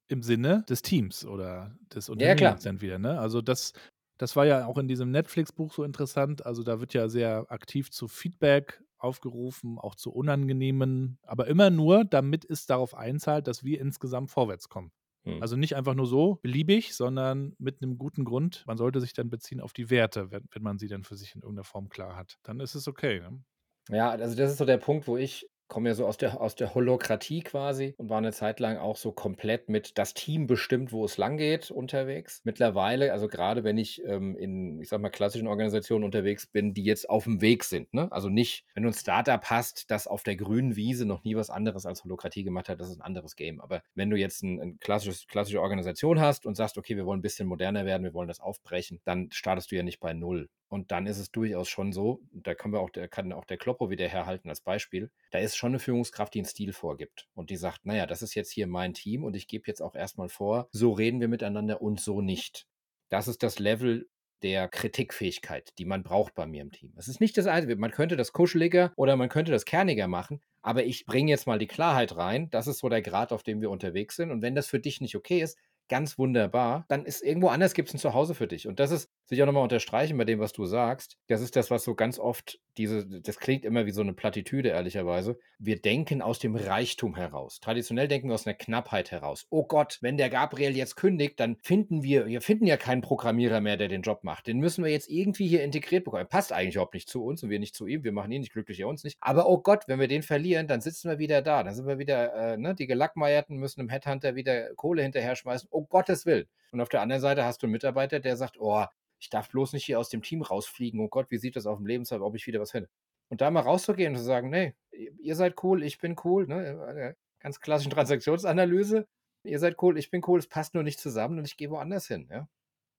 Im Sinne des Teams oder des Ja, ja. Unternehmens dann wieder, ne? Also, das das war ja auch in diesem Netflix-Buch so interessant. Also, da wird ja sehr aktiv zu Feedback aufgerufen, auch zu unangenehmen, aber immer nur, damit es darauf einzahlt, dass wir insgesamt vorwärts kommen. Mhm. Also, nicht einfach nur so beliebig, sondern mit einem guten Grund. Man sollte sich dann beziehen auf die Werte, wenn wenn man sie dann für sich in irgendeiner Form klar hat. Dann ist es okay, ne? Ja, also das ist so der Punkt, wo ich komme ja so aus der aus der Holokratie quasi und war eine Zeit lang auch so komplett mit das Team bestimmt, wo es langgeht, unterwegs. Mittlerweile, also gerade wenn ich, ähm, in, ich sage mal, klassischen Organisationen unterwegs bin, die jetzt auf dem Weg sind, ne? Also nicht, wenn du 'n Start-up hast, das auf der grünen Wiese noch nie was anderes als Holokratie gemacht hat, das ist ein anderes Game. Aber wenn du jetzt ein 'n klassisches klassische Organisation hast und sagst: „Okay, wir wollen ein bisschen moderner werden, wir wollen das aufbrechen“, dann startest du ja nicht bei null. Und dann ist es durchaus schon so, da wir auch der kann auch der Kloppo wieder herhalten als Beispiel. Da ist schon eine Führungskraft, die einen Stil vorgibt und die sagt: „Na ja, das ist jetzt hier mein Team und ich gebe jetzt auch erst mal vor, so reden wir miteinander und so nicht.“ Das ist das Level der Kritikfähigkeit, die man braucht bei mir im Team. Es ist nicht das Einzige. Man könnte das kuscheliger oder man könnte das kerniger machen, aber ich bringe jetzt mal die Klarheit rein. Das ist so der Grad, auf dem wir unterwegs sind. Und wenn das für dich nicht okay ist, ganz wunderbar, dann ist irgendwo anders gibt es ein Zuhause für dich. Und das ist, will ich auch nochmal unterstreichen bei dem, was du sagst. Das ist das, was so ganz oft diese, das klingt immer wie so eine Plattitüde, ehrlicherweise. Wir denken aus dem Reichtum heraus. Traditionell denken wir aus einer Knappheit heraus. Oh Gott, wenn der Gabriel jetzt kündigt, dann finden wir, wir finden ja keinen Programmierer mehr, der den Job macht. Den müssen wir jetzt irgendwie hier integriert bekommen. Passt eigentlich überhaupt nicht zu uns und wir nicht zu ihm. Wir machen ihn nicht glücklich, er uns nicht. Aber oh Gott, wenn wir den verlieren, dann sitzen wir wieder da. Dann sind wir wieder, äh, ne, die Gelackmeierten müssen einem Headhunter wieder Kohle hinterher schmeißen. Oh Gottes Willen. Und auf der anderen Seite hast du einen Mitarbeiter, der sagt, oh, ich darf bloß nicht hier aus dem Team rausfliegen. Oh Gott, wie sieht das auf dem Lebenslauf, ob ich wieder was finde? Und da mal rauszugehen und zu sagen, nee, ihr seid cool, ich bin cool, ne? Eine ganz klassischen Transaktionsanalyse. Ihr seid cool, ich bin cool, es passt nur nicht zusammen und ich gehe woanders hin, ja.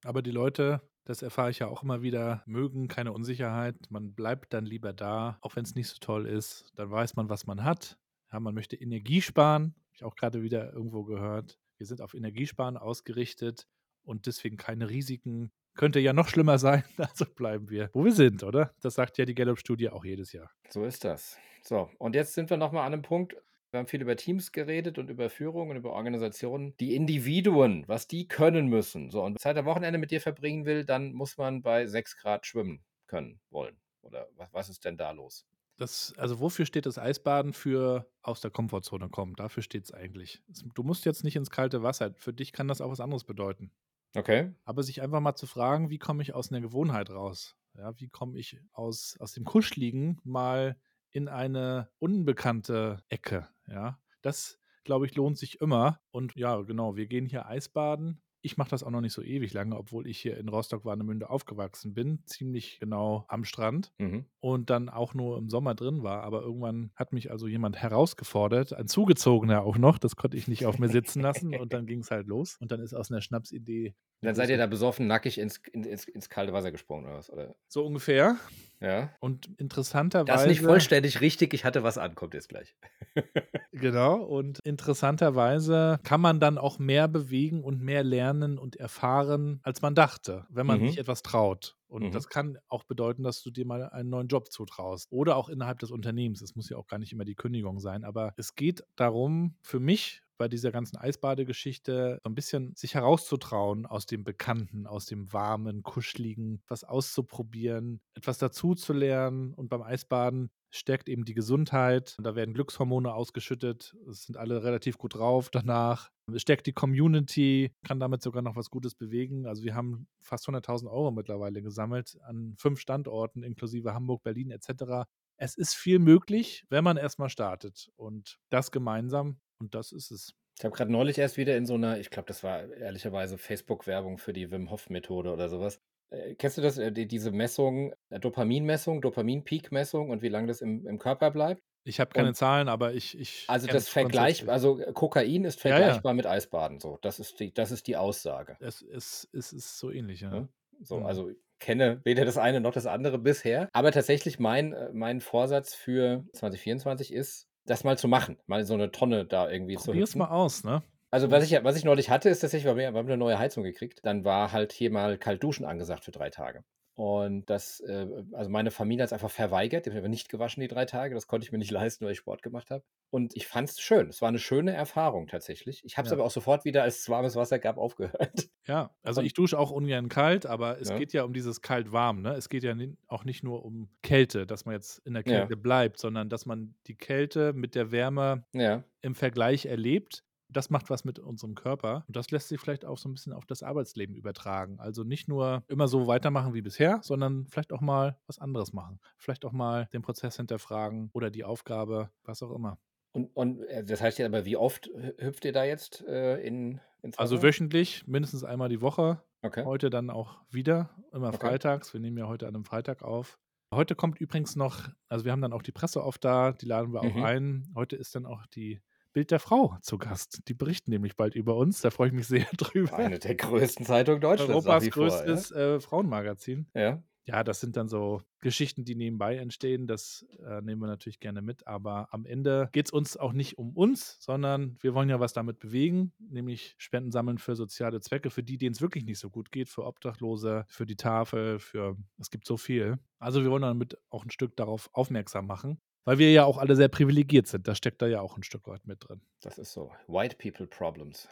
Aber die Leute, das erfahre ich ja auch immer wieder, mögen keine Unsicherheit. Man bleibt dann lieber da, auch wenn es nicht so toll ist. Dann weiß man, was man hat. Ja, man möchte Energie sparen. Habe ich auch gerade wieder irgendwo gehört. Wir sind auf Energiesparen ausgerichtet und deswegen keine Risiken. Könnte ja noch schlimmer sein, also bleiben wir, wo wir sind, oder? Das sagt ja die Gallup-Studie auch jedes Jahr. So ist das. So, und jetzt sind wir nochmal an einem Punkt. Wir haben viel über Teams geredet und über Führung und über Organisationen. Die Individuen, was die können müssen. So, und Zeit am Wochenende mit dir verbringen will, dann muss man bei 6 Grad schwimmen können, wollen. Oder was, was ist denn da los? Das, also wofür steht das Eisbaden für aus der Komfortzone kommen? Dafür steht es eigentlich. Du musst jetzt nicht ins kalte Wasser. Für dich kann das auch was anderes bedeuten. Okay. Aber sich einfach mal zu fragen, wie komme ich aus einer Gewohnheit raus? Ja, wie komme ich aus, aus dem Kuschligen mal in eine unbekannte Ecke? Ja, das, glaube ich, lohnt sich immer. Und ja, genau, wir gehen hier Eisbaden. Ich mache das auch noch nicht so ewig lange, obwohl ich hier in Rostock-Warnemünde aufgewachsen bin, ziemlich genau am Strand Mhm. und dann auch nur im Sommer drin war. Aber irgendwann hat mich also jemand herausgefordert, ein Zugezogener auch noch, das konnte ich nicht auf mir sitzen lassen und dann ging es halt los. Und dann ist aus einer Schnapsidee. Dann seid ihr da besoffen, nackig ins, in, ins, ins kalte Wasser gesprungen oder was? Oder? So ungefähr. Ja. Und interessanterweise. Das ist nicht vollständig richtig, ich hatte was an, kommt jetzt gleich. genau. Und interessanterweise kann man dann auch mehr bewegen und mehr lernen und erfahren, als man dachte, wenn man Mhm. sich etwas traut. Und Mhm. das kann auch bedeuten, dass du dir mal einen neuen Job zutraust. Oder auch innerhalb des Unternehmens. Es muss ja auch gar nicht immer die Kündigung sein. Aber es geht darum, für mich bei dieser ganzen Eisbadegeschichte so ein bisschen sich herauszutrauen aus dem Bekannten, aus dem Warmen, Kuscheligen, was auszuprobieren, etwas dazuzulernen. Und beim Eisbaden stärkt eben die Gesundheit. Da werden Glückshormone ausgeschüttet. Es sind alle relativ gut drauf danach. Es stärkt die Community, kann damit sogar noch was Gutes bewegen. Also wir haben fast 100.000 Euro mittlerweile gesammelt an fünf Standorten, inklusive Hamburg, Berlin etc. Es ist viel möglich, wenn man erstmal startet. Und das gemeinsam. Und das ist es. Ich habe gerade neulich erst wieder in so einer, ich glaube, das war ehrlicherweise Facebook-Werbung für die Wim Hof-Methode oder sowas. Äh, kennst du das, äh, die, diese Messung, äh, Dopaminmessung, Dopamin-Peak-Messung und wie lange das im, im Körper bleibt? Ich habe keine Und- Zahlen, aber ich. ich Also das Vergleich, also Kokain ist Ja, ja. vergleichbar mit Eisbaden. So, das ist die, das ist die Aussage. Es, es, es ist so ähnlich, ja. Ne? So, Mhm. also ich kenne weder das eine noch das andere bisher. Aber tatsächlich mein, äh, mein Vorsatz für 2024 ist, das mal zu machen, mal so eine Tonne da irgendwie zu Probier's mal aus, ne? Also was ich, was ich neulich hatte, ist tatsächlich, wir haben eine neue Heizung gekriegt, dann war halt hier mal kalt duschen angesagt für drei Tage. Und das, äh, also meine Familie hat es einfach verweigert, die haben aber nicht gewaschen die drei Tage, das konnte ich mir nicht leisten, weil ich Sport gemacht habe. Und ich fand es schön, es war eine schöne Erfahrung tatsächlich. Ich habe es Ja. aber auch sofort wieder, als es warmes Wasser gab, aufgehört. Ja, also Und- ich dusche auch ungern kalt, aber es Ja. geht ja um dieses kalt-warm, ne? Es geht ja auch nicht nur um Kälte, dass man jetzt in der Ja. Kälte bleibt, sondern dass man die Kälte mit der Wärme Ja, im Vergleich erlebt. Das macht was mit unserem Körper. Und das lässt sich vielleicht auch so ein bisschen auf das Arbeitsleben übertragen. Also nicht nur immer so weitermachen wie bisher, sondern vielleicht auch mal was anderes machen. Vielleicht auch mal den Prozess hinterfragen oder die Aufgabe, was auch immer. und, und äh, das heißt ja aber, wie oft hü- hüpft ihr da jetzt äh, in, ins Also Wasser? wöchentlich, mindestens einmal die Woche. Okay. Heute dann auch wieder, immer Okay. freitags. Wir nehmen ja heute an einem Freitag auf. Heute kommt übrigens noch, also wir haben dann auch die Presse oft da, die laden wir auch Mhm. ein. Heute ist dann auch die Bild der Frau zu Gast. Die berichten nämlich bald über uns. Da freue ich mich sehr drüber. Eine der größten Zeitungen Deutschlands. Europas wie vor, größtes äh, Frauenmagazin. Ja? ja. Ja, das sind dann so Geschichten, die nebenbei entstehen. Das äh, nehmen wir natürlich gerne mit. Aber am Ende geht es uns auch nicht um uns, sondern wir wollen ja was damit bewegen, nämlich Spenden sammeln für soziale Zwecke, für die, denen es wirklich nicht so gut geht, für Obdachlose, für die Tafel, für es gibt so viel. Also wir wollen damit auch ein Stück darauf aufmerksam machen, weil wir ja auch alle sehr privilegiert sind. Das steckt da ja auch ein Stück weit mit drin. Das ist so. White People Problems.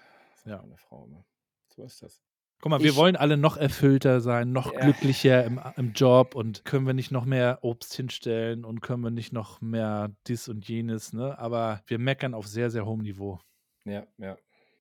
Ja. Meine Frau immer. So ist das. Guck mal, wir Ich- wollen alle noch erfüllter sein, noch Ja. glücklicher im, im Job und können wir nicht noch mehr Obst hinstellen und können wir nicht noch mehr dies und jenes, ne? Aber wir meckern auf sehr, sehr hohem Niveau. Ja, ja.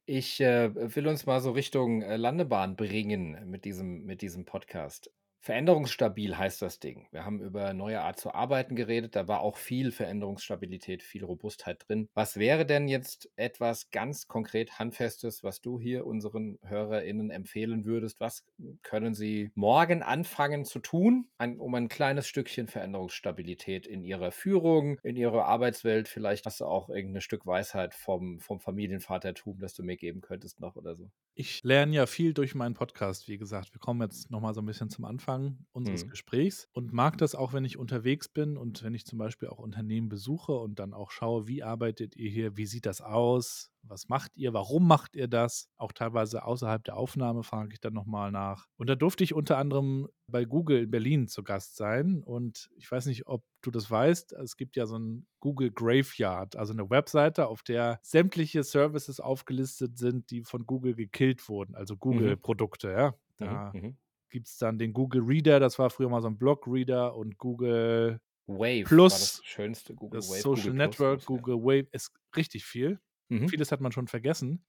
Ich äh, will uns mal so Richtung äh, Landebahn bringen mit diesem, mit diesem Podcast. Veränderungsstabil heißt das Ding. Wir haben über neue Art zu arbeiten geredet. Da war auch viel Veränderungsstabilität, viel Robustheit drin. Was wäre denn jetzt etwas ganz konkret Handfestes, was du hier unseren HörerInnen empfehlen würdest? Was können sie morgen anfangen zu tun, um ein kleines Stückchen Veränderungsstabilität in ihrer Führung, in ihrer Arbeitswelt? Vielleicht hast du auch irgendein Stück Weisheit vom, vom Familienvatertum, das du mir geben könntest noch oder so. Ich lerne ja viel durch meinen Podcast, wie gesagt. Wir kommen jetzt nochmal so ein bisschen zum Anfang unseres Mhm. Gesprächs und mag das auch, wenn ich unterwegs bin und wenn ich zum Beispiel auch Unternehmen besuche und dann auch schaue, wie arbeitet ihr hier, wie sieht das aus, was macht ihr, warum macht ihr das? Auch teilweise außerhalb der Aufnahme frage ich dann nochmal nach. Und da durfte ich unter anderem bei Google in Berlin zu Gast sein und ich weiß nicht, ob du das weißt, es gibt ja so ein Google Graveyard, also eine Webseite, auf der sämtliche Services aufgelistet sind, die von Google gekillt wurden, also Google-Produkte, ja. Da Mhm, mhm. gibt es dann den Google Reader, das war früher mal so ein Blog-Reader und Google, Wave Plus, das schönste Google das Wave. Social Google Plus Network, ja. Google Wave, ist richtig viel. Mhm. Vieles hat man schon vergessen.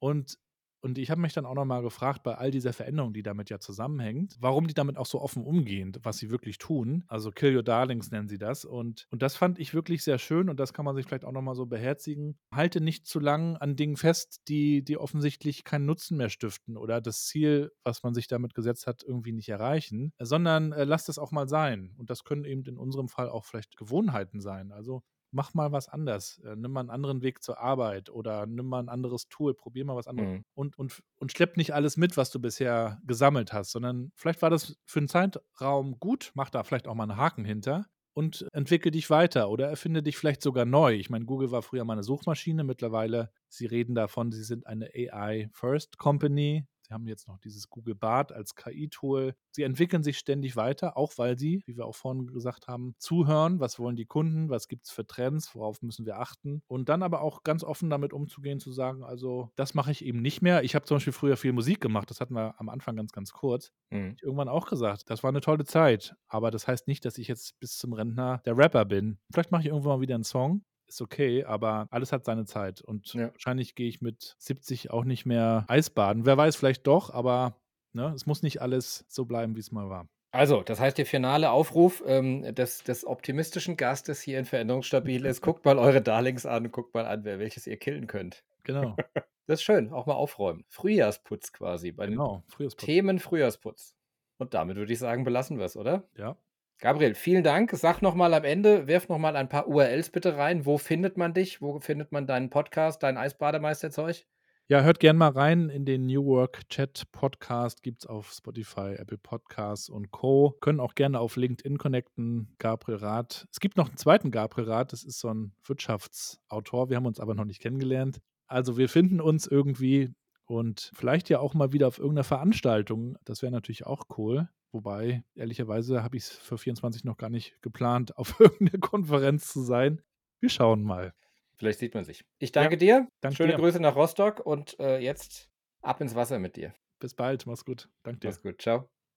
Und, und ich habe mich dann auch nochmal gefragt, bei all dieser Veränderung, die damit ja zusammenhängt, warum die damit auch so offen umgehen, was sie wirklich tun. Also Kill Your Darlings nennen sie das. Und, und das fand ich wirklich sehr schön und das kann man sich vielleicht auch nochmal so beherzigen. Halte nicht zu lang an Dingen fest, die, die offensichtlich keinen Nutzen mehr stiften oder das Ziel, was man sich damit gesetzt hat, irgendwie nicht erreichen, sondern äh, lass das auch mal sein. Und das können eben in unserem Fall auch vielleicht Gewohnheiten sein. Also mach mal was anders. Äh, nimm mal einen anderen Weg zur Arbeit oder nimm mal ein anderes Tool, probier mal was anderes Mhm. und, und, und schlepp nicht alles mit, was du bisher gesammelt hast, sondern vielleicht war das für einen Zeitraum gut, mach da vielleicht auch mal einen Haken hinter und entwickel dich weiter oder erfinde dich vielleicht sogar neu. Ich meine, Google war früher mal eine Suchmaschine, mittlerweile, sie reden davon, sie sind eine AI-First-Company. Sie haben jetzt noch dieses Google Bart als KI-Tool. Sie entwickeln sich ständig weiter, auch weil sie, wie wir auch vorhin gesagt haben, zuhören, was wollen die Kunden, was gibt es für Trends, worauf müssen wir achten. Und dann aber auch ganz offen damit umzugehen, zu sagen, also das mache ich eben nicht mehr. Ich habe zum Beispiel früher viel Musik gemacht, das hatten wir am Anfang ganz, ganz kurz. Mhm. Ich irgendwann auch gesagt, das war eine tolle Zeit, aber das heißt nicht, dass ich jetzt bis zum Rentner der Rapper bin. Vielleicht mache ich irgendwann mal wieder einen Song, ist okay, aber alles hat seine Zeit. Und Ja. wahrscheinlich gehe ich mit 70 auch nicht mehr Eisbaden. Wer weiß, vielleicht doch, aber ne, es muss nicht alles so bleiben, wie es mal war. Also, das heißt, der finale Aufruf ähm, des, des optimistischen Gastes hier in Veränderungsstabil ist, guckt mal eure Darlings an, guckt mal an, wer welches ihr killen könnt. Genau, Das ist schön, auch mal aufräumen. Frühjahrsputz quasi, bei den genau. Frühjahrsputz. Themen Frühjahrsputz. Und damit würde ich sagen, belassen wir es, oder? Ja. Gabriel, vielen Dank. Sag nochmal am Ende, werf nochmal ein paar URLs bitte rein. Wo findet man dich? Wo findet man deinen Podcast, dein Eisbademeisterzeug? Ja, hört gern mal rein in den New Work Chat Podcast. Gibt es auf Spotify, Apple Podcasts und Co. Können auch gerne auf LinkedIn connecten. Gabriel Rath. Es gibt noch einen zweiten Gabriel Rath. Das ist so ein Wirtschaftsautor. Wir haben uns aber noch nicht kennengelernt. Also wir finden uns irgendwie und vielleicht ja auch mal wieder auf irgendeiner Veranstaltung. Das wäre natürlich auch cool. Wobei, ehrlicherweise habe ich es für 24 noch gar nicht geplant, auf irgendeiner Konferenz zu sein. Wir schauen mal. Vielleicht sieht man sich. Ich danke dir. danke Schöne dir. Grüße nach Rostock und äh, jetzt ab ins Wasser mit dir. Bis bald. Mach's gut. Danke dir. Mach's gut. Ciao.